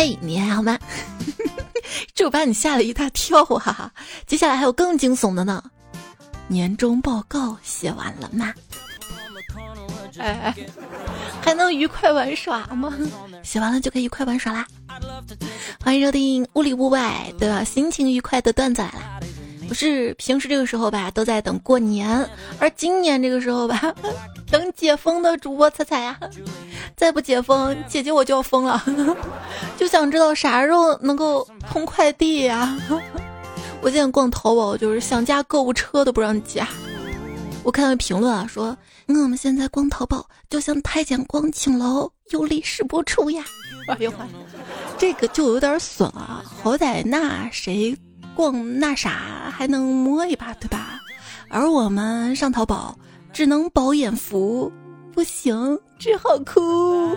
嘿，你还好吗？这把你吓了一大跳哈啊！接下来还有更惊悚的呢。年终报告写完了吗？哎，还能愉快玩耍吗？写完了就可以愉快玩耍啦！欢迎收听屋里屋外的心情愉快的段子来了。不是平时这个时候吧，都在等过年，而今年这个时候吧，等解封的主播彩彩呀，再不解封，姐姐我就要疯了，就想知道啥时候能够通快递呀？我现在逛淘宝，就是想加购物车都不让加。我看到评论啊，说我们现在逛淘宝就像太监逛青楼，有理使不出呀。哎呦，这个就有点损啊，好歹那谁。逛那啥还能摸一把，对吧？而我们上淘宝只能饱眼福，不行，只好哭。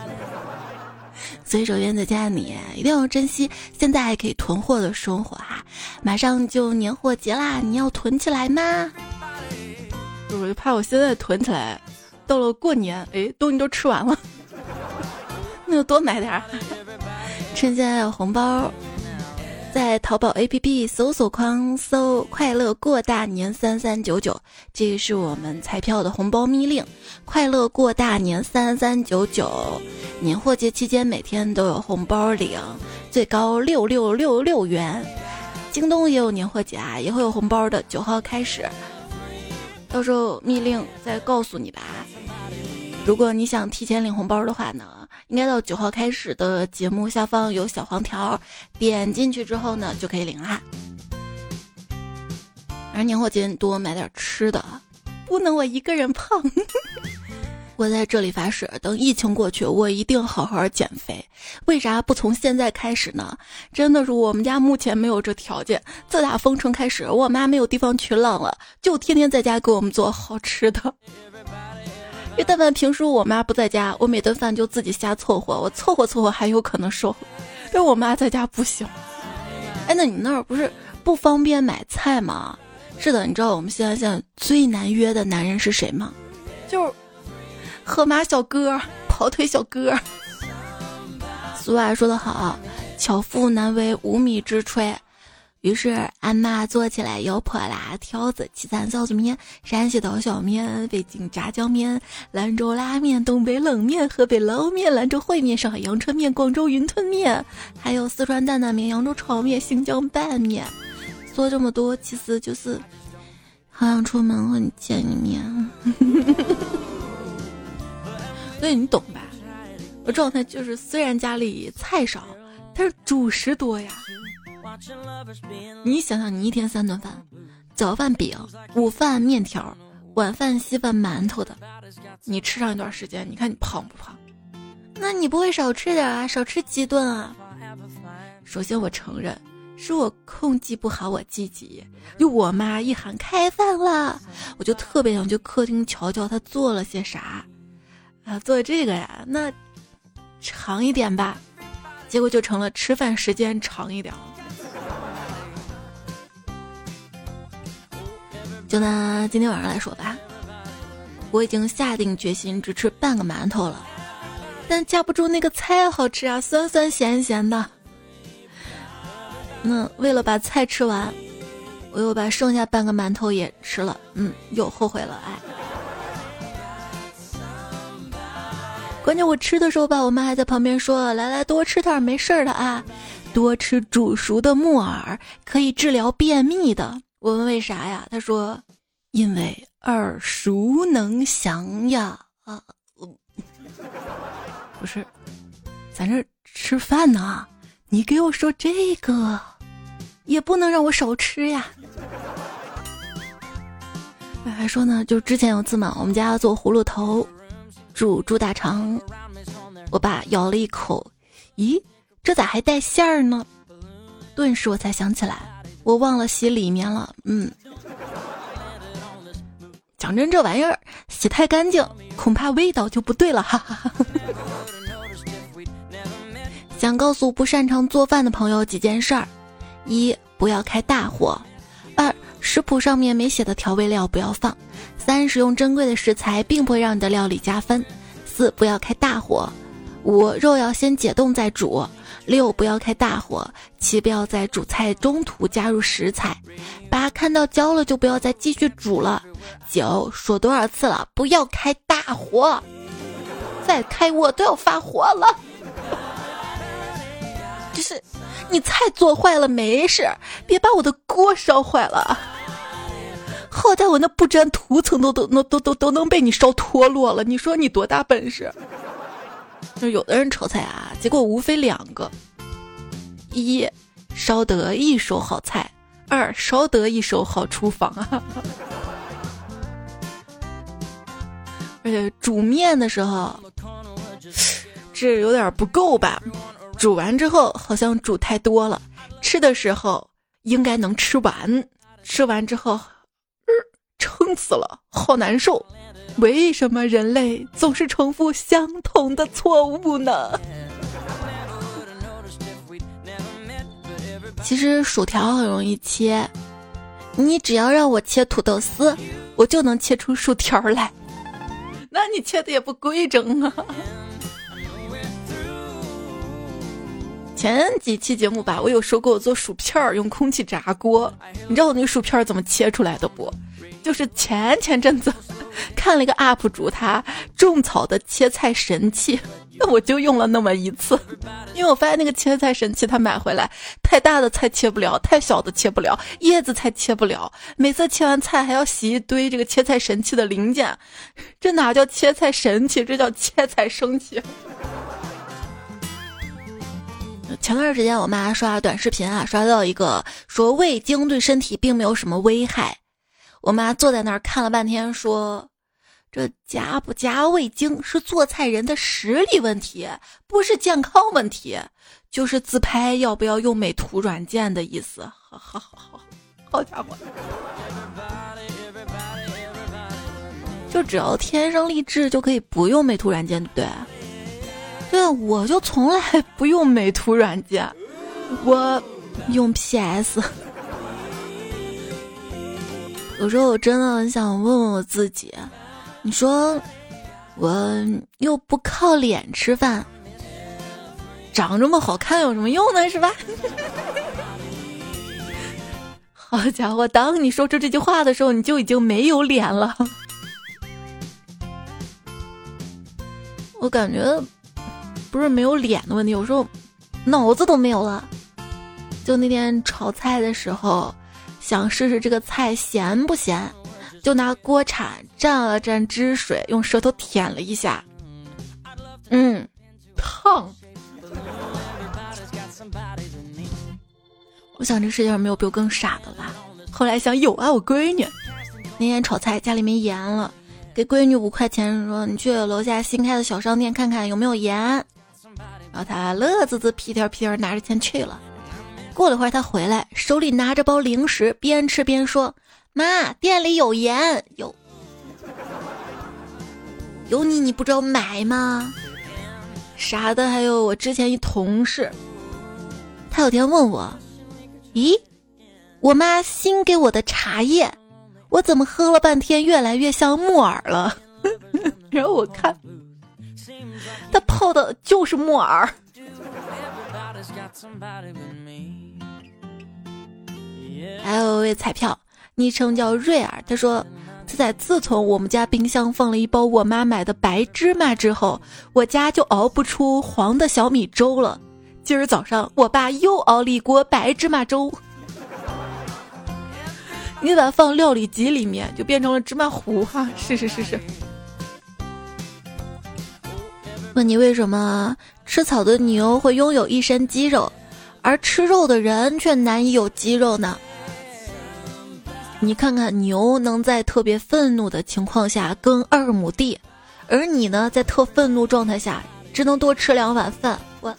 所以，首先在家你一定要珍惜现在还可以囤货的生活哈！马上就年货节啦，你要囤起来吗？我就怕我现在囤起来，到了过年，哎，东西都吃完了，那就多买点儿，趁现在有红包。在淘宝 APP 搜索框搜“快乐过大年三三九九”，这个是我们彩票的红包密令。快乐过大年三三九九，年货节期间每天都有红包领，最高六六六六元。京东也有年货节啊，也会有红包的。九号开始，到时候密令再告诉你吧。如果你想提前领红包的话呢？应该到九号开始的节目下方有小黄条，点进去之后呢就可以领啦。而年货节多买点吃的，不能我一个人胖。我在这里发誓，等疫情过去，我一定好好减肥。为啥不从现在开始呢？真的是我们家目前没有这条件。自打封城开始，我妈没有地方去浪了，就天天在家给我们做好吃的。因为但凡平时我妈不在家，我每顿饭就自己瞎凑合，我凑合凑合还有可能瘦。但我妈在家不行。哎，那你那儿不是不方便买菜吗？是的，你知道我们现在现在最难约的男人是谁吗？就是河马小哥、跑腿小哥。俗话说得好，巧妇难为无米之炊。于是，俺妈做起来油泼辣条子、岐山臊子面、山西刀削面、北京炸酱面、兰州拉面、东北冷面、河北捞面、兰州烩面、上海阳春面、广州云吞面，还有四川担担面、扬州炒面、新疆拌面。做这么多，其实就是好想出门和你见一面。所以 你懂吧？我状态就是，虽然家里菜少，但是主食多呀。你想想，你一天三顿饭，早饭饼，午饭面条，晚饭稀饭馒头的，你吃上一段时间，你看你胖不胖？那你不会少吃点啊？少吃几顿啊？首先我承认，是我控制不好我自己。就我妈一喊开饭了，我就特别想去客厅瞧瞧她做了些啥。啊，做这个呀，那长一点吧。结果就成了吃饭时间长一点。就拿今天晚上来说吧，我已经下定决心只吃半个馒头了，但架不住那个菜好吃啊，酸酸咸咸的。那为了把菜吃完，我又把剩下半个馒头也吃了，嗯，又后悔了，哎。关键我吃的时候吧，我妈还在旁边说：“来来，多吃点，没事儿的啊，多吃煮熟的木耳，可以治疗便秘的。”我问为啥呀？他说，因为耳熟能详呀。啊，不是，咱这吃饭呢，你给我说这个，也不能让我少吃呀。还说呢，就之前有次嘛，我们家做葫芦头，煮猪大肠，我爸咬了一口，咦，这咋还带馅儿呢？顿时我才想起来。我忘了洗里面了，嗯，讲真，这玩意儿洗太干净，恐怕味道就不对了，哈哈哈。想告诉不擅长做饭的朋友几件事儿：一，不要开大火；二，食谱上面没写的调味料不要放；三，使用珍贵的食材并不会让你的料理加分；四，不要开大火；五，肉要先解冻再煮。六不要开大火，七不要在煮菜中途加入食材，八看到焦了就不要再继续煮了，九说多少次了不要开大火，再开我都要发火了。就是你菜做坏了没事，别把我的锅烧坏了。好在我那不粘涂层都都都都都都能被你烧脱落了，你说你多大本事？就有的人炒菜啊，结果无非两个：一烧得一手好菜，二烧得一手好厨房啊。而且煮面的时候，这有点不够吧？煮完之后好像煮太多了，吃的时候应该能吃完，吃完之后。撑死了，好难受。为什么人类总是重复相同的错误呢？其实薯条很容易切，你只要让我切土豆丝，我就能切出薯条来。那你切的也不规整啊。前几期节目吧，我有说过我做薯片儿用空气炸锅，你知道我那个薯片儿怎么切出来的不？就是前前阵子 看了一个 UP 主，他种草的切菜神器，那我就用了那么一次，因为我发现那个切菜神器，他买回来太大的菜切不了，太小的切不了，叶子菜切不了，每次切完菜还要洗一堆这个切菜神器的零件，这哪叫切菜神器，这叫切菜生气。前段时间我妈刷短视频啊，刷到一个说味精对身体并没有什么危害。我妈坐在那儿看了半天，说：“这加不加味精是做菜人的实力问题，不是健康问题，就是自拍要不要用美图软件的意思。”好好好好，好家伙！就只要天生丽质就可以不用美图软件，对不对？对，我就从来不用美图软件，我用 PS。有时候我真的很想问问我自己，你说我又不靠脸吃饭，长这么好看有什么用呢？是吧？好家伙，当你说出这句话的时候，你就已经没有脸了。我感觉不是没有脸的问题，有时候脑子都没有了。就那天炒菜的时候。想试试这个菜咸不咸，就拿锅铲蘸了蘸汁水，用舌头舔了一下，嗯，烫。我想这世界上没有比我更傻的了。后来想有啊，我闺女那天炒菜家里没盐了，给闺女五块钱说你去楼下新开的小商店看看有没有盐，然后她乐滋滋屁颠屁颠拿着钱去了。过了会儿，他回来，手里拿着包零食，边吃边说：“妈，店里有盐，有有你，你不知道买吗？啥的。”还有我之前一同事，他有天问我：“咦，我妈新给我的茶叶，我怎么喝了半天越来越像木耳了？” 然后我看，他泡的就是木耳。还有位彩票，昵称叫瑞尔。他说：“仔仔，自从我们家冰箱放了一包我妈买的白芝麻之后，我家就熬不出黄的小米粥了。今儿早上，我爸又熬了一锅白芝麻粥。你把它放料理机里面，就变成了芝麻糊哈。是是是是。问你为什么吃草的牛会拥有一身肌肉，而吃肉的人却难以有肌肉呢？”你看看牛能在特别愤怒的情况下耕二亩地，而你呢，在特愤怒状态下只能多吃两碗饭。我，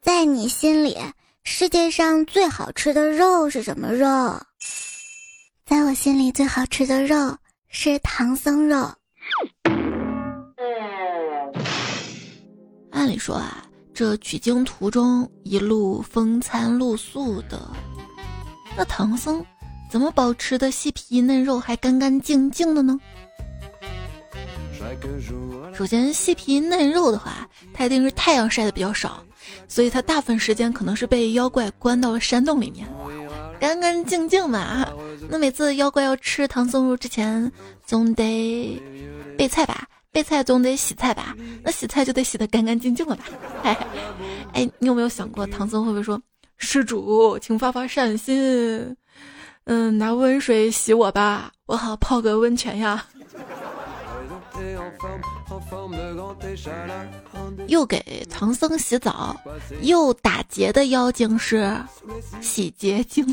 在你心里，世界上最好吃的肉是什么肉？在我心里，最好吃的肉是唐僧肉。按理说啊，这取经途中一路风餐露宿的。那唐僧怎么保持的细皮嫩肉还干干净净的呢？首先，细皮嫩肉的话，它一定是太阳晒的比较少，所以他大部分时间可能是被妖怪关到了山洞里面，干干净净嘛。那每次妖怪要吃唐僧肉之前，总得备菜吧？备菜总得洗菜吧？那洗菜就得洗得干干净净了吧？哎，哎，你有没有想过唐僧会不会说：“施主，请发发善心，嗯，拿温水洗我吧，我好泡个温泉呀。”又给唐僧洗澡，又打劫的妖精是洗洁精。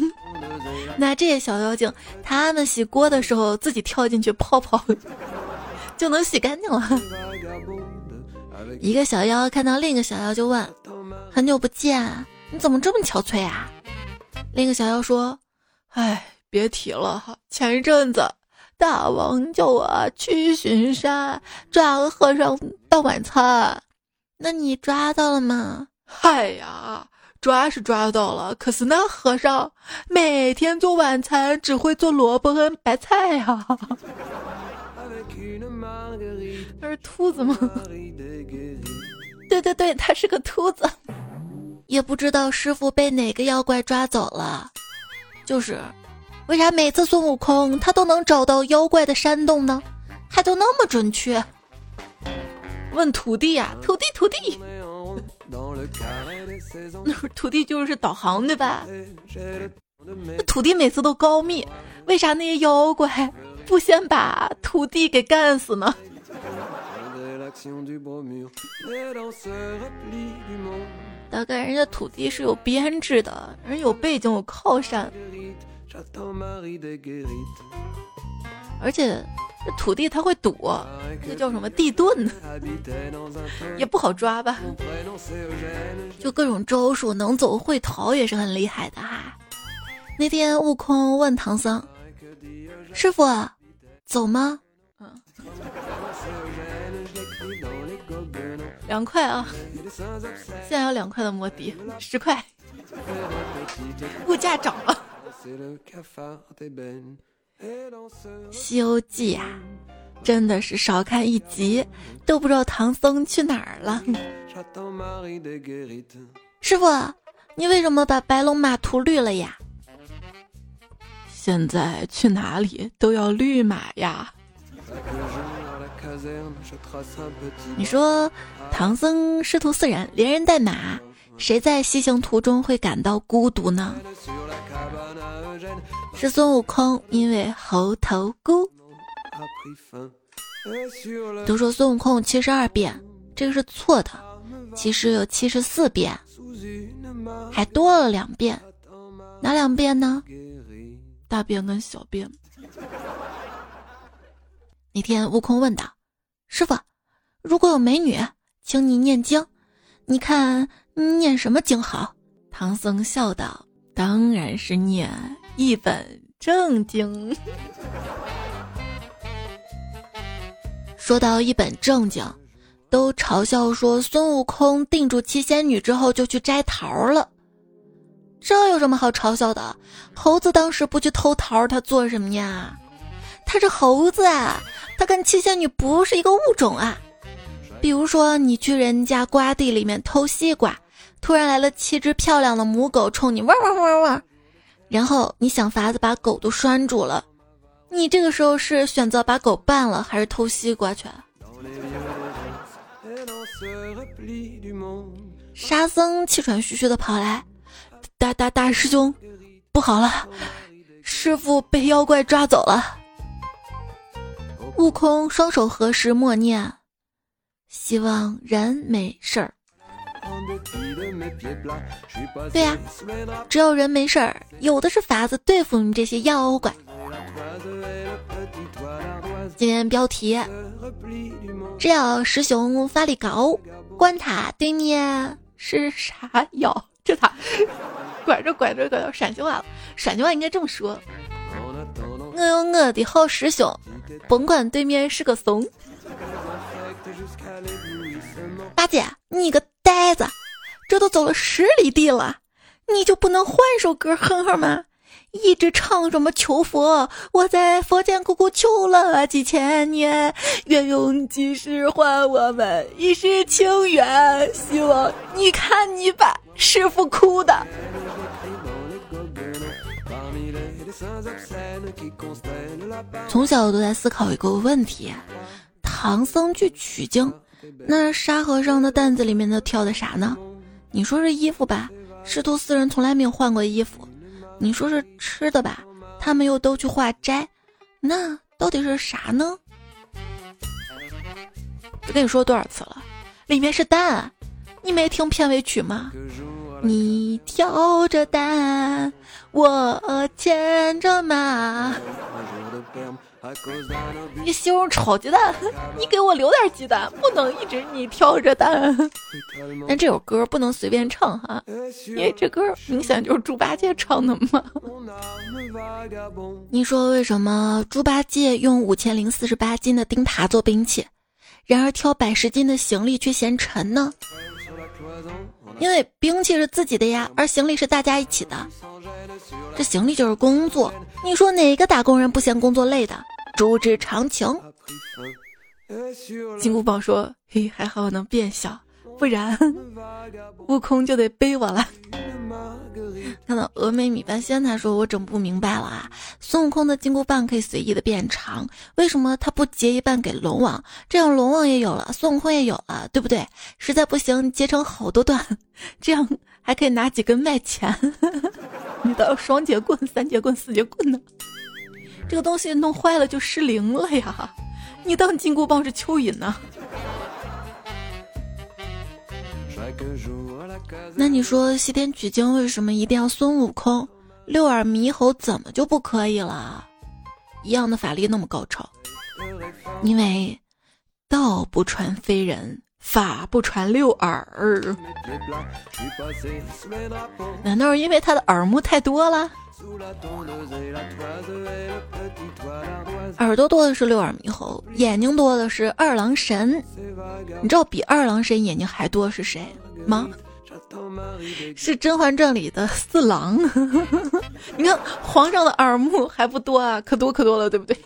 那这些小妖精，他们洗锅的时候自己跳进去泡泡，就能洗干净了。一个小妖看到另一个小妖就问：“很久不见，你怎么这么憔悴啊？”另一个小妖说：“哎，别提了哈，前一阵子。”大王叫我去巡山，抓个和尚当晚餐。那你抓到了吗？嗨呀，抓是抓到了，可是那和尚每天做晚餐只会做萝卜和白菜呀。他是兔子吗？对对对，他是个秃子。也不知道师傅被哪个妖怪抓走了，就是。为啥每次孙悟空他都能找到妖怪的山洞呢？还都那么准确？问徒弟呀，徒弟徒弟，那徒弟就是导航对吧？那徒弟每次都告密，为啥那些妖怪不先把徒弟给干死呢？大概人家土地是有编制的，人有背景有靠山。而且这土地他会躲，那叫什么地遁，也不好抓吧？就各种招数，能走会逃也是很厉害的哈。那天悟空问唐僧：“师傅，走吗？”嗯，凉快啊，现在有两块的摩的，十块，物价涨了。《西游记》啊，真的是少看一集都不知道唐僧去哪儿了。师傅，你为什么把白龙马涂绿了呀？现在去哪里都要绿马呀。你说唐僧师徒四人连人带马，谁在西行途中会感到孤独呢？是孙悟空，因为猴头菇。都说孙悟空七十二变，这个是错的，其实有七十四变，还多了两遍，哪两遍呢？大便跟小便。那天悟空问道：“师傅，如果有美女，请你念经，你看念什么经好？”唐僧笑道：“当然是念。”一本正经。说到一本正经，都嘲笑说孙悟空定住七仙女之后就去摘桃了，这有什么好嘲笑的？猴子当时不去偷桃，他做什么呀？他是猴子啊，他跟七仙女不是一个物种啊。比如说，你去人家瓜地里面偷西瓜，突然来了七只漂亮的母狗冲你汪汪汪汪。然后你想法子把狗都拴住了，你这个时候是选择把狗办了，还是偷西瓜去？沙僧气喘吁吁的跑来，大大大师兄，不好了，师傅被妖怪抓走了。悟空双手合十默念，希望人没事儿。对呀，只要人没事儿，有的是法子对付你这些妖怪。今天标题：只要师兄法力高，管他对面是啥妖。这咋拐着拐着拐到陕西话了？陕西话应该这么说：我有我的好师兄，甭管对面是个怂。八姐，你个呆子！这都走了十里地了，你就不能换首歌哼哼吗？一直唱什么求佛，我在佛前苦苦求了几千年，愿用几世换我们一世情缘。希望你看你把师傅哭的。从小都在思考一个问题：唐僧去取经，那沙和尚的担子里面都挑的啥呢？你说是衣服吧？师徒四人从来没有换过衣服。你说是吃的吧？他们又都去化斋，那到底是啥呢？我跟你说多少次了，里面是蛋，你没听片尾曲吗？你挑着担，我牵着马。你西红柿炒鸡蛋，你给我留点鸡蛋，不能一直你挑着担。但这首歌不能随便唱哈，因为这歌明显就是猪八戒唱的嘛。你说为什么猪八戒用五千零四十八斤的钉耙做兵器，然而挑百十斤的行李却嫌沉呢？因为兵器是自己的呀，而行李是大家一起的。这行李就是工作，你说哪个打工人不嫌工作累的？竹之长情。金箍棒说：“嘿，还好我能变小，不然 悟空就得背我了。”看到峨眉米饭仙，他说：“我整不明白了啊，孙悟空的金箍棒可以随意的变长，为什么他不截一半给龙王？这样龙王也有了，孙悟空也有了，对不对？实在不行，截成好多段，这样还可以拿几根卖钱。你的双节棍、三节棍、四节棍呢？这个东西弄坏了就失灵了呀！你当金箍棒是蚯蚓呢？”那你说西天取经为什么一定要孙悟空？六耳猕猴怎么就不可以了？一样的法力那么高超，因为道不传非人，法不传六耳。难道是因为他的耳目太多了？耳朵多的是六耳猕猴，眼睛多的是二郎神。你知道比二郎神眼睛还多是谁吗？是《甄嬛传》里的四郎。你看皇上的耳目还不多啊，可多可多了，对不对？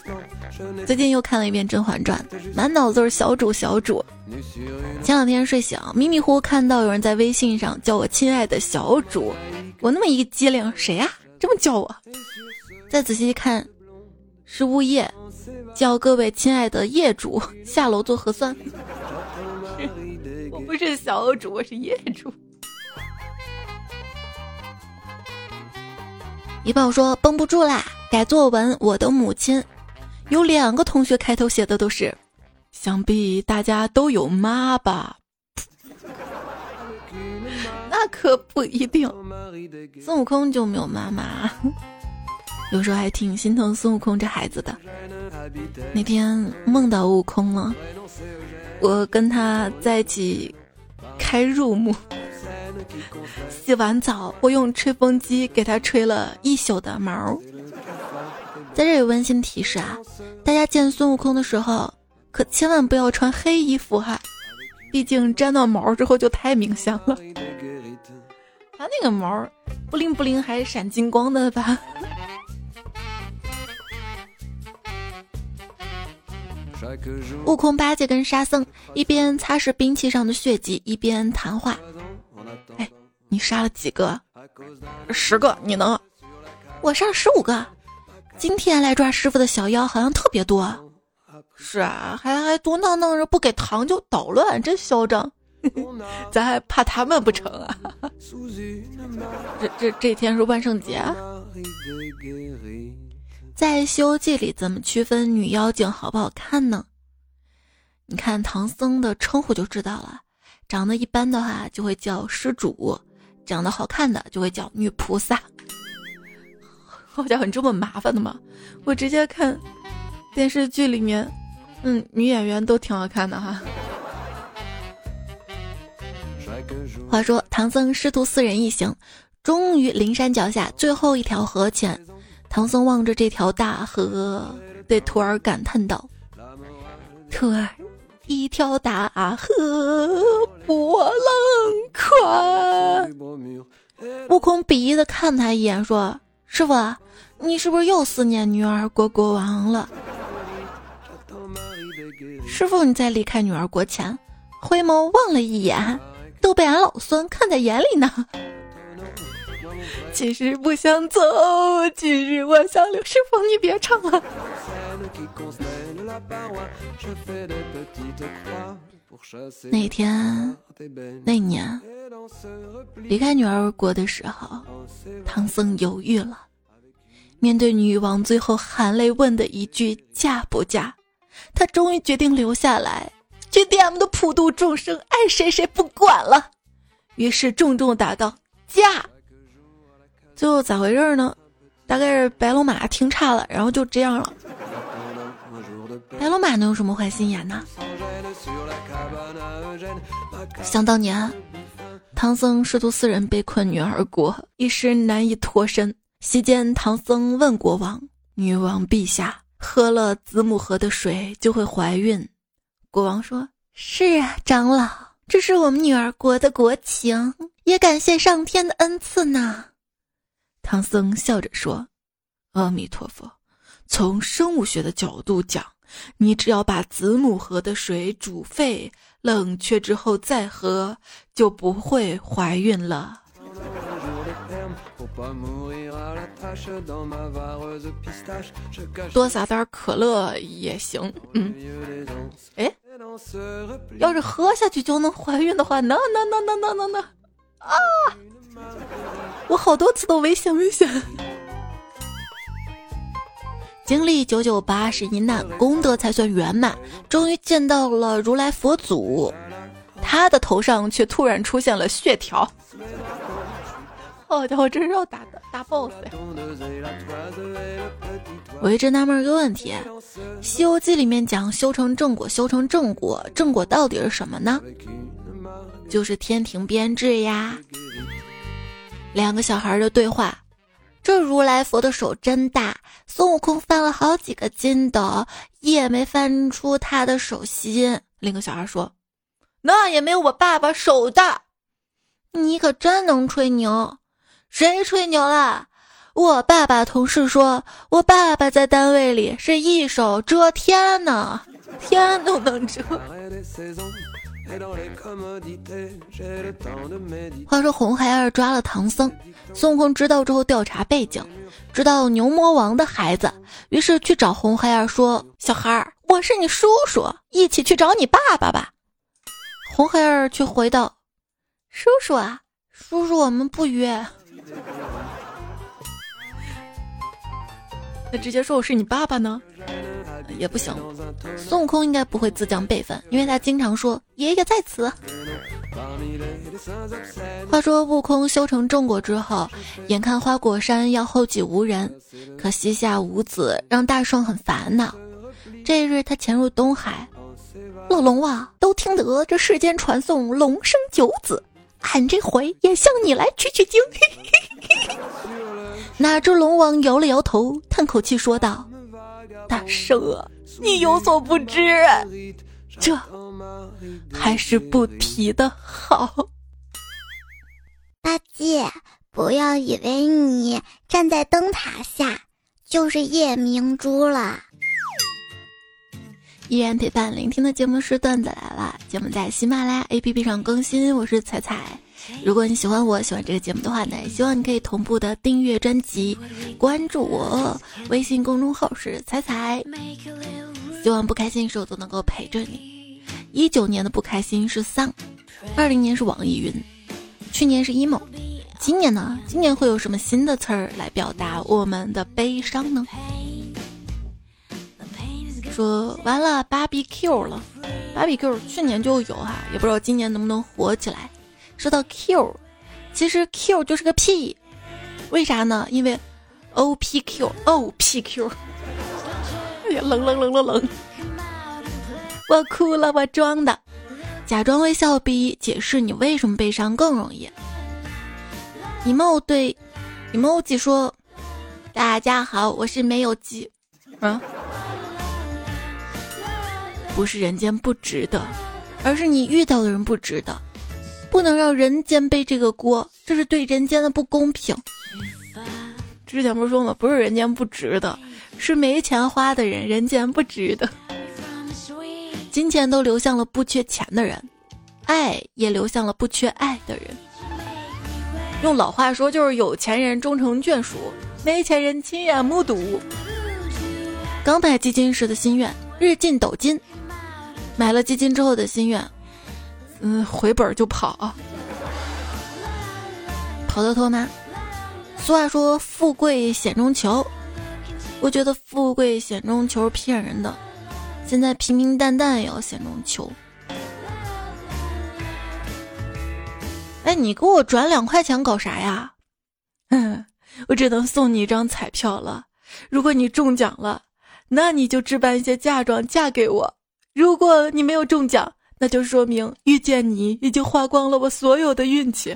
最近又看了一遍《甄嬛传》，满脑子都是小主小主。前两天睡醒，迷迷糊糊看到有人在微信上叫我亲爱的小主。我那么一个机灵，谁呀？这么叫我？再仔细一看，是物业，叫各位亲爱的业主下楼做核酸。我不是小主，我是业主。一宝说绷不住啦，改作文。我的母亲有两个同学开头写的都是，想必大家都有妈吧。那可不一定，孙悟空就没有妈妈。有时候还挺心疼孙悟空这孩子的。那天梦到悟空了，我跟他在一起开入目，洗完澡，我用吹风机给他吹了一宿的毛。在这里温馨提示啊，大家见孙悟空的时候，可千万不要穿黑衣服哈，毕竟沾到毛之后就太明显了。他那个毛不灵不灵，还闪金光的吧？悟空、八戒跟沙僧一边擦拭兵器上的血迹，一边谈话。哎，你杀了几个？十个。你能？我杀了十五个。今天来抓师傅的小妖好像特别多。是啊，还还嘟囔囔着不给糖就捣乱，真嚣张。咱还怕他们不成啊？这这这天是万圣节。在《西游记》里，怎么区分女妖精好不好看呢？你看唐僧的称呼就知道了。长得一般的话就会叫施主，长得好看的就会叫女菩萨。好家伙，你这么麻烦的吗？我直接看电视剧里面，嗯，女演员都挺好看的哈。话说唐僧师徒四人一行，终于灵山脚下最后一条河前。唐僧望着这条大河，对徒儿感叹道：“徒儿，一条大河波浪宽。”悟空鄙夷的看他一眼，说：“师傅，你是不是又思念女儿国国王了？师傅，你在离开女儿国前，回眸望了一眼，都被俺老孙看在眼里呢。其实不想走，今日我想留。师傅，你别唱了。那天，那年，离开女儿国的时候，唐僧犹豫了。面对女王最后含泪问的一句“嫁不嫁”，他终于决定留下来，去 DM 的普度众生，爱谁谁不管了。于是重重答道：“嫁。”最后咋回事呢？大概是白龙马听差了，然后就这样了。白龙马能有什么坏心眼呢？想当年，唐僧师徒四人被困女儿国，一时难以脱身。席间，唐僧问国王：“女王陛下，喝了子母河的水就会怀孕？”国王说：“是啊，长老，这是我们女儿国的国情，也感谢上天的恩赐呢。”唐僧笑着说：“阿弥陀佛，从生物学的角度讲。”你只要把子母河的水煮沸、冷却之后再喝，就不会怀孕了。多撒点可乐也行。嗯，哎，要是喝下去就能怀孕的话，那那那那那那那啊！我好多次都危险危险。经历九九八十一难，功德才算圆满。终于见到了如来佛祖，他的头上却突然出现了血条。好家伙，这是要打的大 boss 呀！我一直纳闷一个问题：《西游记》里面讲修成正果，修成正果，正果到底是什么呢？就是天庭编制呀。两个小孩的对话。这如来佛的手真大，孙悟空翻了好几个筋斗，也没翻出他的手心。另一个小孩说：“那也没有我爸爸手大。”你可真能吹牛！谁吹牛了？我爸爸同事说，我爸爸在单位里是一手遮天呢，天都能遮。话说红孩儿抓了唐僧，孙悟空知道之后调查背景，知道牛魔王的孩子，于是去找红孩儿说：“小孩儿，我是你叔叔，一起去找你爸爸吧。”红孩儿却回道：“叔叔啊，叔叔我们不约。”那直接说我是你爸爸呢？也不行，孙悟空应该不会自降辈分，因为他经常说爷爷在此。话说悟空修成正果之后，眼看花果山要后继无人，可膝下无子，让大圣很烦恼。这一日，他潜入东海，老龙啊，都听得这世间传颂龙生九子，俺这回也向你来取取经。哪知龙王摇了摇头，叹口气说道。大圣啊，你有所不知，这还是不提的好。八戒，不要以为你站在灯塔下就是夜明珠了。依然陪伴聆听的节目是段子来了，节目在喜马拉雅 APP 上更新，我是彩彩。如果你喜欢我喜欢这个节目的话呢，希望你可以同步的订阅专辑，关注我，微信公众号是彩彩。希望不开心的时候都能够陪着你。一九年的不开心是丧，二零年是网易云，去年是 emo，今年呢？今年会有什么新的词儿来表达我们的悲伤呢？说完了芭比 Q 了，芭比 Q 去年就有哈，也不知道今年能不能火起来。说到 Q，其实 Q 就是个屁，为啥呢？因为 O P Q O P Q，哎呀，冷冷冷冷冷！我哭了，我装的，假装微笑比解释你为什么悲伤更容易。emo 对 emoji 说：“大家好，我是没有鸡。”啊，不是人间不值得，而是你遇到的人不值得。不能让人间背这个锅，这是对人间的不公平。之前不是说吗？不是人间不值得，是没钱花的人人间不值得。金钱都流向了不缺钱的人，爱也流向了不缺爱的人。用老话说，就是有钱人终成眷属，没钱人亲眼目睹。刚买基金时的心愿，日进斗金；买了基金之后的心愿，嗯，回本就跑。跑得脱吗？俗话说“富贵险中求”，我觉得“富贵险中求”骗人的。现在平平淡淡也要险中求。哎，你给我转两块钱搞啥呀？嗯，我只能送你一张彩票了。如果你中奖了，那你就置办一些嫁妆嫁给我；如果你没有中奖，那就说明遇见你已经花光了我所有的运气。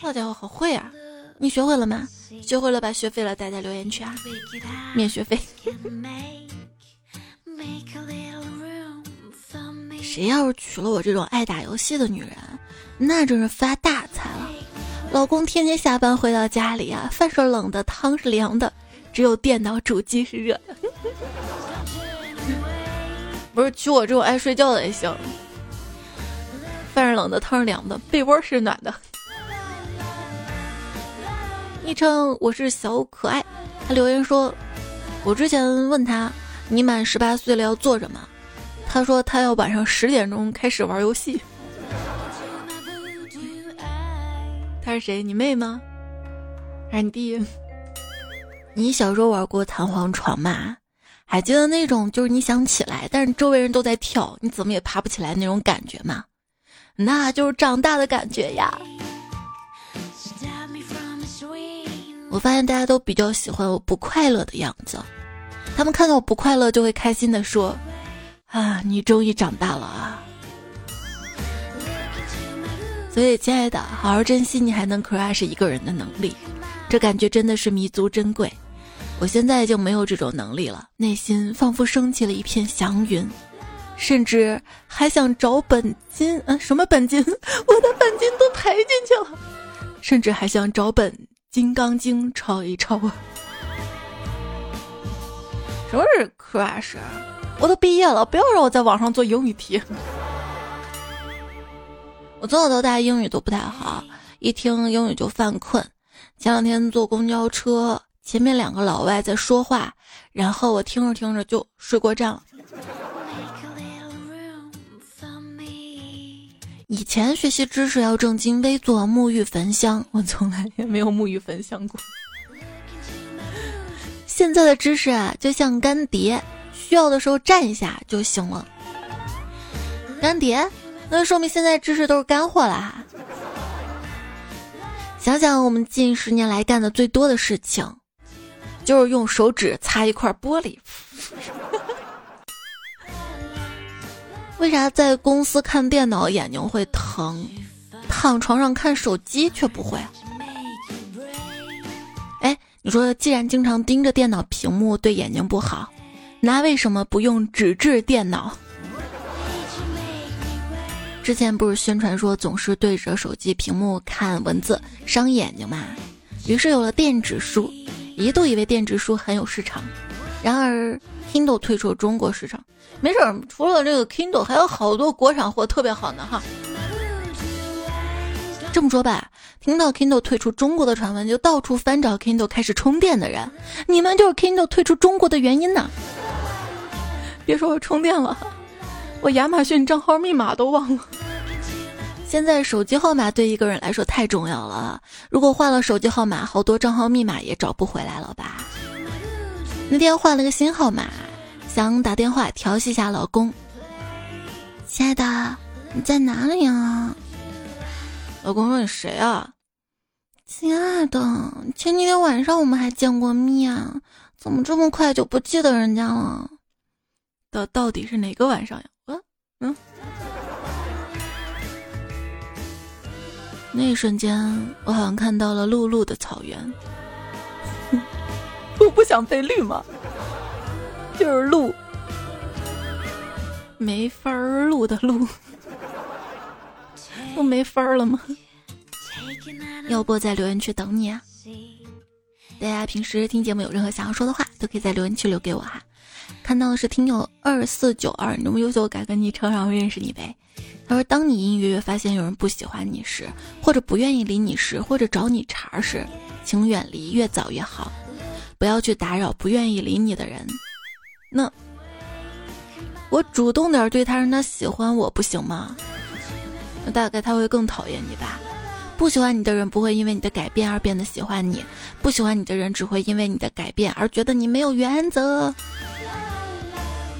好家伙，好会啊！你学会了吗？学会了，把学费了带在留言区啊，免学费。谁要是娶了我这种爱打游戏的女人，那真是发大财了。老公天天下班回到家里啊，饭是冷的，汤是凉的，只有电脑主机是热的。不是娶我这种爱睡觉的也行，饭是冷的，汤是凉的，被窝是暖的。昵称我是小可爱，他留言说：“我之前问他，你满十八岁了要做什么？他说他要晚上十点钟开始玩游戏。他是谁？你妹吗？还是你弟？你小时候玩过弹簧床吗？还记得那种就是你想起来，但是周围人都在跳，你怎么也爬不起来那种感觉吗？那就是长大的感觉呀。”我发现大家都比较喜欢我不快乐的样子，他们看到我不快乐就会开心的说：“啊，你终于长大了啊！”所以，亲爱的，好好珍惜你还能 crush 一个人的能力，这感觉真的是弥足珍贵。我现在就没有这种能力了，内心仿佛升起了一片祥云，甚至还想找本金，嗯，什么本金？我的本金都赔进去了，甚至还想找本。《金刚经》抄一抄啊！什么是 crush？我都毕业了，不要让我在网上做英语题。我从小到大英语都不太好，一听英语就犯困。前两天坐公交车，前面两个老外在说话，然后我听着听着就睡过站了。以前学习知识要正襟危坐、沐浴焚香，我从来也没有沐浴焚香过。现在的知识啊，就像干碟，需要的时候蘸一下就行了。干碟，那说明现在知识都是干货啦。想想我们近十年来干的最多的事情，就是用手指擦一块玻璃。为啥在公司看电脑眼睛会疼，躺床上看手机却不会？哎，你说既然经常盯着电脑屏幕对眼睛不好，那为什么不用纸质电脑？之前不是宣传说总是对着手机屏幕看文字伤眼睛嘛？于是有了电子书，一度以为电子书很有市场，然而 Kindle 退出中国市场。没事儿，除了这个 Kindle，还有好多国产货特别好呢哈。这么说吧，听到 Kindle 退出中国的传闻，就到处翻找 Kindle 开始充电的人，你们就是 Kindle 退出中国的原因呢。别说我充电了，我亚马逊账号密码都忘了。现在手机号码对一个人来说太重要了，如果换了手机号码，好多账号密码也找不回来了吧？那天换了个新号码。想打电话调戏一下老公，亲爱的，你在哪里呀？老公说：“你谁啊？”亲爱的，前几天晚上我们还见过面，怎么这么快就不记得人家了？到到底是哪个晚上呀？嗯嗯。那一瞬间，我好像看到了露露的草原。我不想被绿吗？就是路，没法儿路的路，不没法儿了吗？要不在留言区等你啊！大家平时听节目有任何想要说的话，都可以在留言区留给我哈。看到的是听友二四九二，你这么优秀，改个昵称让我认识你呗。他说：“当你隐隐约约发现有人不喜欢你时，或者不愿意理你时，或者找你茬时，请远离，越早越好，不要去打扰不愿意理你的人。那我主动点对他，让他喜欢我不行吗？那大概他会更讨厌你吧。不喜欢你的人不会因为你的改变而变得喜欢你，不喜欢你的人只会因为你的改变而觉得你没有原则。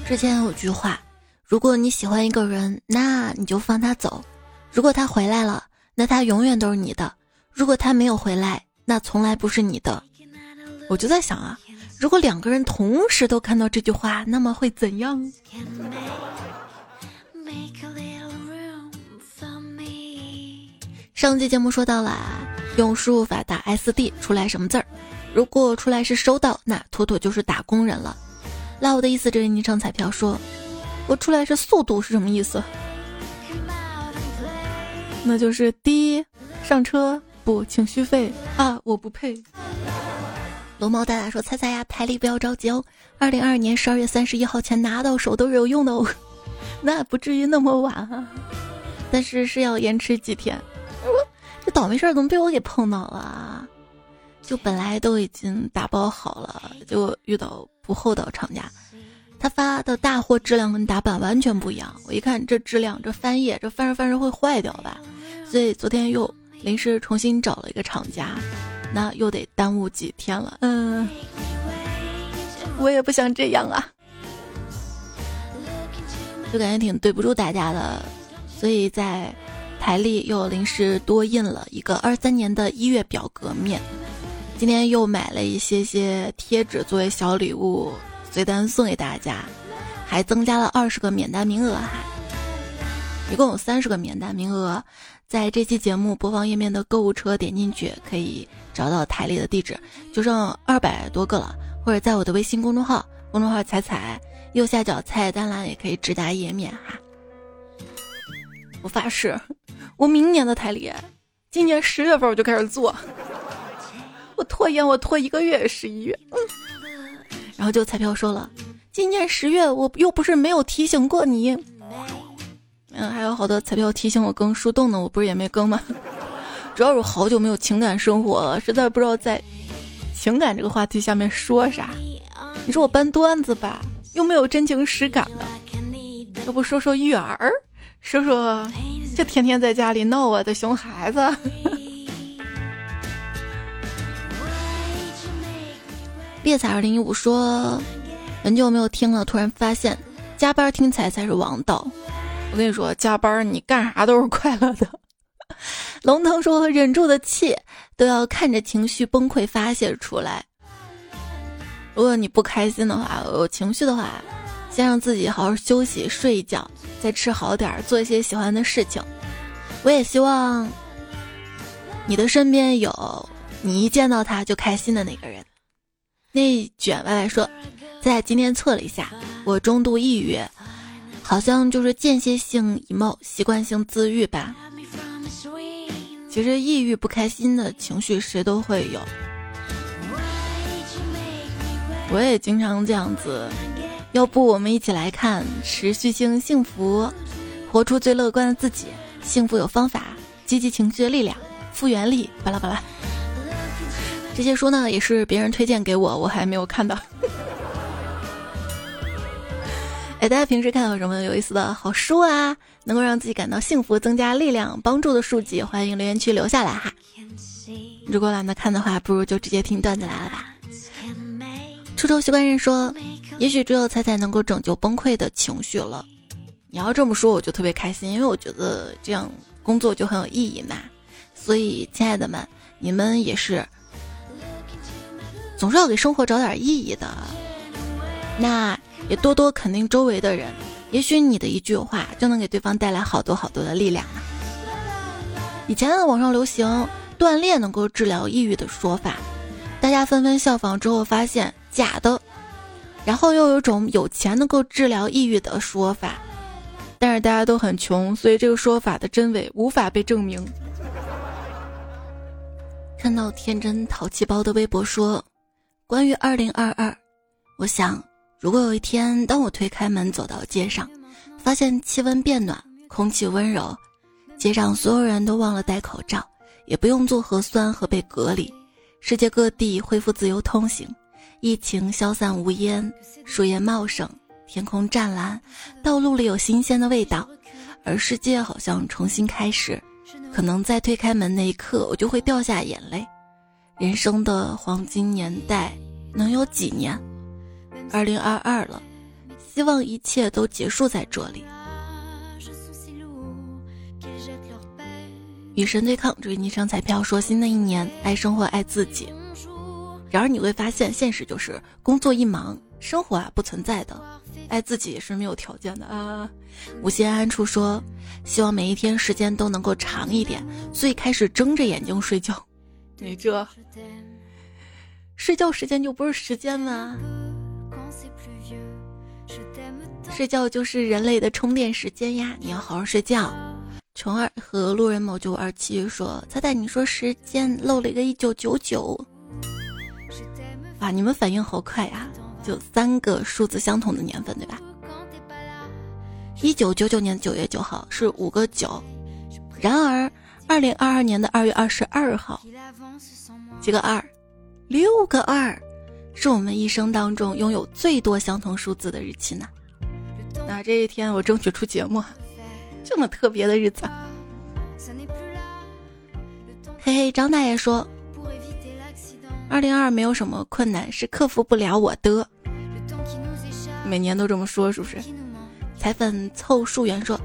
之前有句话。”如果你喜欢一个人，那你就放他走；如果他回来了，那他永远都是你的；如果他没有回来，那从来不是你的。我就在想啊，如果两个人同时都看到这句话，那么会怎样？上期节目说到了，用输入法打 SD 出来什么字儿？如果出来是收到，那妥妥就是打工人了。那我的意思，这位昵称彩票说。我出来是速度是什么意思？那就是第一上车不请续费啊，我不配。龙猫大大说：“猜猜呀，台历不要着急哦，二零二二年十二月三十一号前拿到手都是有用的哦，那不至于那么晚啊，但是是要延迟几天。这倒霉事儿怎么被我给碰到了？就本来都已经打包好了，就遇到不厚道厂家。”他发的大货质量跟打版完全不一样，我一看这质量，这翻页，这翻着翻着会坏掉吧？所以昨天又临时重新找了一个厂家，那又得耽误几天了。嗯，我也不想这样啊，就感觉挺对不住大家的，所以在台历又临时多印了一个二三年的一月表格面，今天又买了一些些贴纸作为小礼物。随单送给大家，还增加了二十个免单名额哈，一共有三十个免单名额，在这期节目播放页面的购物车点进去可以找到台里的地址，就剩二百多个了，或者在我的微信公众号公众号彩彩右下角菜单栏也可以直达页面哈。我发誓，我明年的台里，今年十月份我就开始做，我拖延我拖一个月十一月。然后就彩票说了，今年十月我又不是没有提醒过你，嗯，还有好多彩票提醒我更树洞呢，我不是也没更吗？主要是好久没有情感生活了，实在不知道在情感这个话题下面说啥。你说我搬段子吧，又没有真情实感的，要不说说育儿，说说这天天在家里闹我的熊孩子。猎彩二零一五说，很久没有听了，突然发现加班听彩才是王道。我跟你说，加班你干啥都是快乐的。龙腾说，忍住的气都要看着情绪崩溃发泄出来。如果你不开心的话，有情绪的话，先让自己好好休息，睡一觉，再吃好点，做一些喜欢的事情。我也希望你的身边有你一见到他就开心的那个人。内卷歪歪说，在今天测了一下，我中度抑郁，好像就是间歇性 emo 习惯性自愈吧。其实抑郁不开心的情绪谁都会有，我也经常这样子。要不我们一起来看持续性幸福，活出最乐观的自己。幸福有方法，积极情绪的力量，复原力，巴拉巴拉。这些书呢，也是别人推荐给我，我还没有看到。哎，大家平时看到什么有意思的好书啊？能够让自己感到幸福、增加力量、帮助的书籍，欢迎留言区留下来哈。如果懒得看的话，不如就直接听段子来了吧。出丑习惯人说，也许只有彩彩能够拯救崩溃的情绪了。你要这么说，我就特别开心，因为我觉得这样工作就很有意义嘛。所以，亲爱的们，你们也是。总是要给生活找点意义的，那也多多肯定周围的人，也许你的一句话就能给对方带来好多好多的力量呢。以前的网上流行锻炼能够治疗抑郁的说法，大家纷纷效仿之后发现假的，然后又有种有钱能够治疗抑郁的说法，但是大家都很穷，所以这个说法的真伪无法被证明。看到天真淘气包的微博说：“关于二零二二，我想，如果有一天，当我推开门走到街上，发现气温变暖，空气温柔，街上所有人都忘了戴口罩，也不用做核酸和被隔离，世界各地恢复自由通行，疫情消散无烟，树叶茂盛，天空湛蓝，道路里有新鲜的味道，而世界好像重新开始。”可能在推开门那一刻，我就会掉下眼泪。人生的黄金年代能有几年？二零二二了，希望一切都结束在这里。与神对抗，祝你上彩票。说新的一年，爱生活，爱自己。然而你会发现，现实就是工作一忙，生活啊不存在的。爱自己也是没有条件的啊！无心安处说，希望每一天时间都能够长一点，所以开始睁着眼睛睡觉。你这睡觉时间就不是时间吗？睡觉就是人类的充电时间呀！你要好好睡觉。穷二和路人某九二七说：“猜猜你说时间漏了一个一九九九。”哇，你们反应好快呀！就三个数字相同的年份，对吧？一九九九年九月九号是五个九，然而二零二二年的二月二十二号，几个二，六个二，是我们一生当中拥有最多相同数字的日期呢。那这一天我争取出节目，这么特别的日子。嘿嘿，张大爷说，二零二没有什么困难是克服不了我的。每年都这么说，是不是？彩粉凑数元说，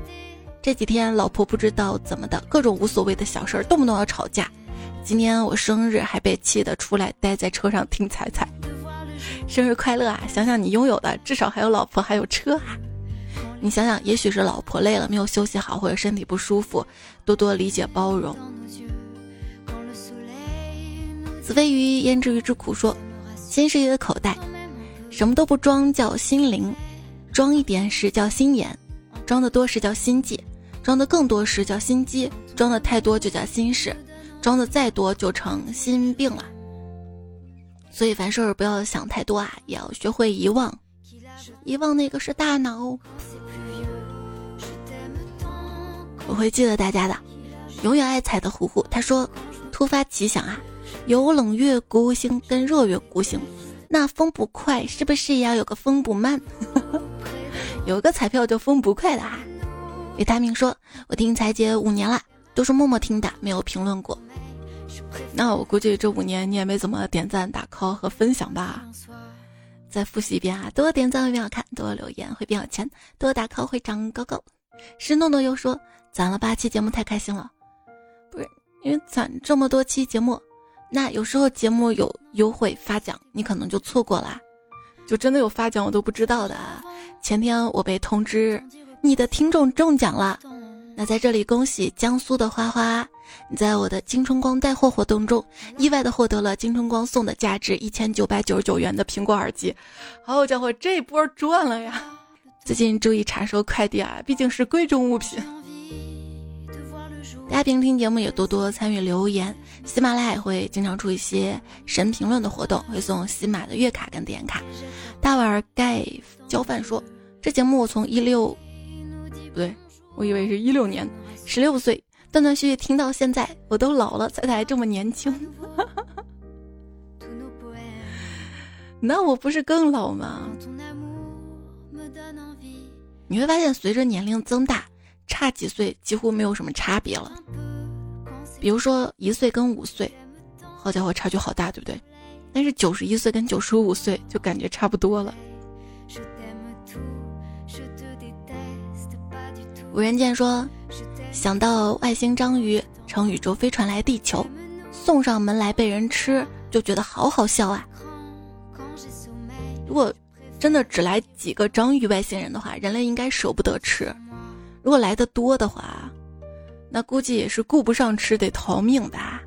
这几天老婆不知道怎么的，各种无所谓的小事儿，动不动要吵架。今天我生日，还被气得出来待在车上听彩彩。生日快乐啊！想想你拥有的，至少还有老婆，还有车啊。你想想，也许是老婆累了，没有休息好，或者身体不舒服，多多理解包容。子非鱼焉知鱼之苦？说，心是一个口袋。什么都不装叫心灵，装一点是叫心眼，装的多是叫心计，装的更多时叫心机，装的太多就叫心事，装的再多就成心病了。所以凡事不要想太多啊，也要学会遗忘，遗忘那个是大脑。我会记得大家的，永远爱彩的糊糊他说，突发奇想啊，有冷月孤星跟热月孤星。那风不快是不是也要有个风不慢？有个彩票叫风不快的哈。维他命说：“我听彩姐五年了，都是默默听的，没有评论过。那我估计这五年你也没怎么点赞、打 call 和分享吧？再复习一遍啊，多点赞会变好看，多留言会变有钱，多打 call 会长高高。”石诺诺又说：“攒了八期节目太开心了，不是因为攒这么多期节目。”那有时候节目有优惠发奖，你可能就错过了，就真的有发奖我都不知道的。前天我被通知你的听众中奖了，那在这里恭喜江苏的花花，你在我的金春光带货活动中意外的获得了金春光送的价值一千九百九十九元的苹果耳机，好家伙，这波赚了呀！最近注意查收快递啊，毕竟是贵重物品。大家平听节目也多多参与留言。喜马拉雅会经常出一些神评论的活动，会送喜马的月卡跟点卡。大碗盖浇饭说：“这节目我从一六不对，我以为是一六年，十六岁断断续续听到现在，我都老了，才才这么年轻。那我不是更老吗？你会发现，随着年龄增大，差几岁几乎没有什么差别了。”比如说一岁跟五岁，好家伙，差距好大，对不对？但是九十一岁跟九十五岁就感觉差不多了。吴仁健说：“想到外星章鱼乘宇宙飞船来地球，送上门来被人吃，就觉得好好笑啊！如果真的只来几个章鱼外星人的话，人类应该舍不得吃；如果来的多的话。”那估计也是顾不上吃，得逃命吧。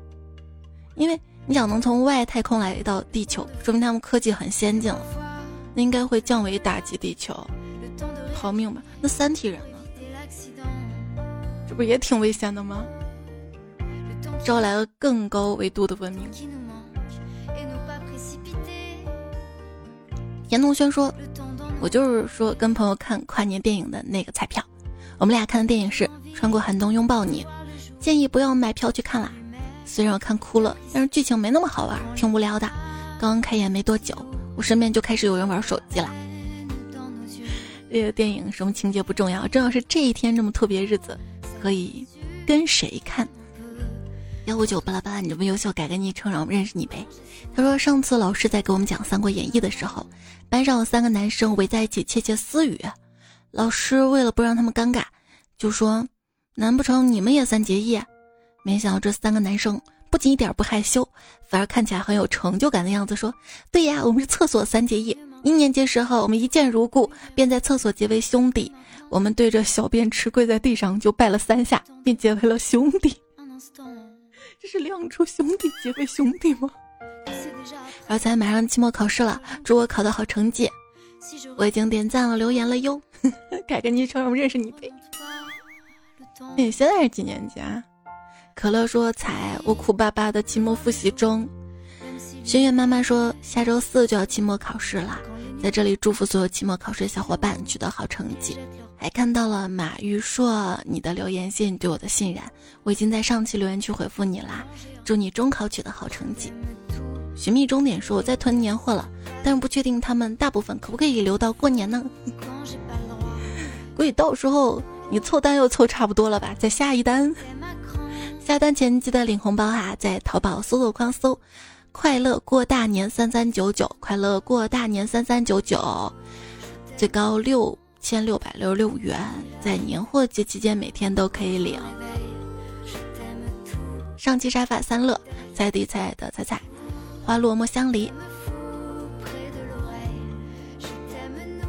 因为你想能从外太空来到地球，说明他们科技很先进了，那应该会降维打击地球，逃命吧。那三体人呢？不也挺危险的吗？招来了更高维度的文明。严同轩说：“我就是说跟朋友看跨年电影的那个彩票，我们俩看的电影是《穿过寒冬拥抱你》，建议不要买票去看啦。虽然我看哭了，但是剧情没那么好玩，挺无聊的。刚开演没多久，我身边就开始有人玩手机了。这个电影什么情节不重要，重要是这一天这么特别日子，可以跟谁看？幺五九巴拉巴拉，你这么优秀，改个昵称让我们认识你呗。他说上次老师在给我们讲《三国演义》的时候。”班上有三个男生围在一起窃窃私语，老师为了不让他们尴尬，就说：“难不成你们也三结义？”没想到这三个男生不仅一点不害羞，反而看起来很有成就感的样子，说：“对呀，我们是厕所三结义。一年级时候我们一见如故，便在厕所结为兄弟。我们对着小便池跪在地上就拜了三下，便结为了兄弟。这是两处兄弟结为兄弟吗？”而且马上期末考试了，祝我考的好成绩。我已经点赞了，留言了哟，改个昵称让我认识你呗。你现在是几年级啊？可乐说：“才，我苦巴巴的期末复习中。”轩轩妈妈说：“下周四就要期末考试了，在这里祝福所有期末考试的小伙伴取得好成绩。”还看到了马玉硕你的留言，谢你对我的信任，我已经在上期留言区回复你啦，祝你中考取得好成绩。寻觅终点说我在囤年货了，但是不确定他们大部分可不可以留到过年呢？估计到时候你凑单又凑差不多了吧，再下一单。下单前记得领红包哈，在淘宝搜索框搜“快乐过大年三三九九”，快乐过大年三三九九，最高六千六百六十六元，在年货节期间每天都可以领。上期沙发三乐，菜地菜的菜菜。花落莫相离。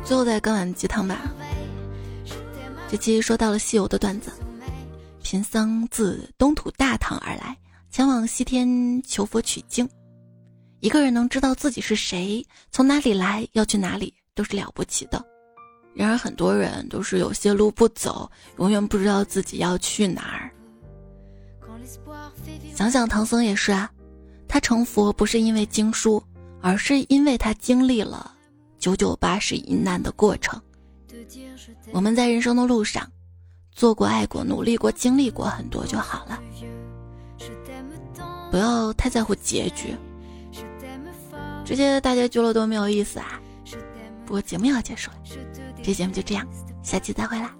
最后再干碗鸡汤吧。这期说到了西游的段子，贫僧自东土大唐而来，前往西天求佛取经。一个人能知道自己是谁，从哪里来，要去哪里，都是了不起的。然而很多人都是有些路不走，永远不知道自己要去哪儿。想想唐僧也是啊。他成佛不是因为经书，而是因为他经历了九九八十一难的过程。我们在人生的路上，做过、爱过、努力过、经历过很多就好了，不要太在乎结局。这些大结局了多没有意思啊！不过节目要结束了，这节目就这样，下期再会啦。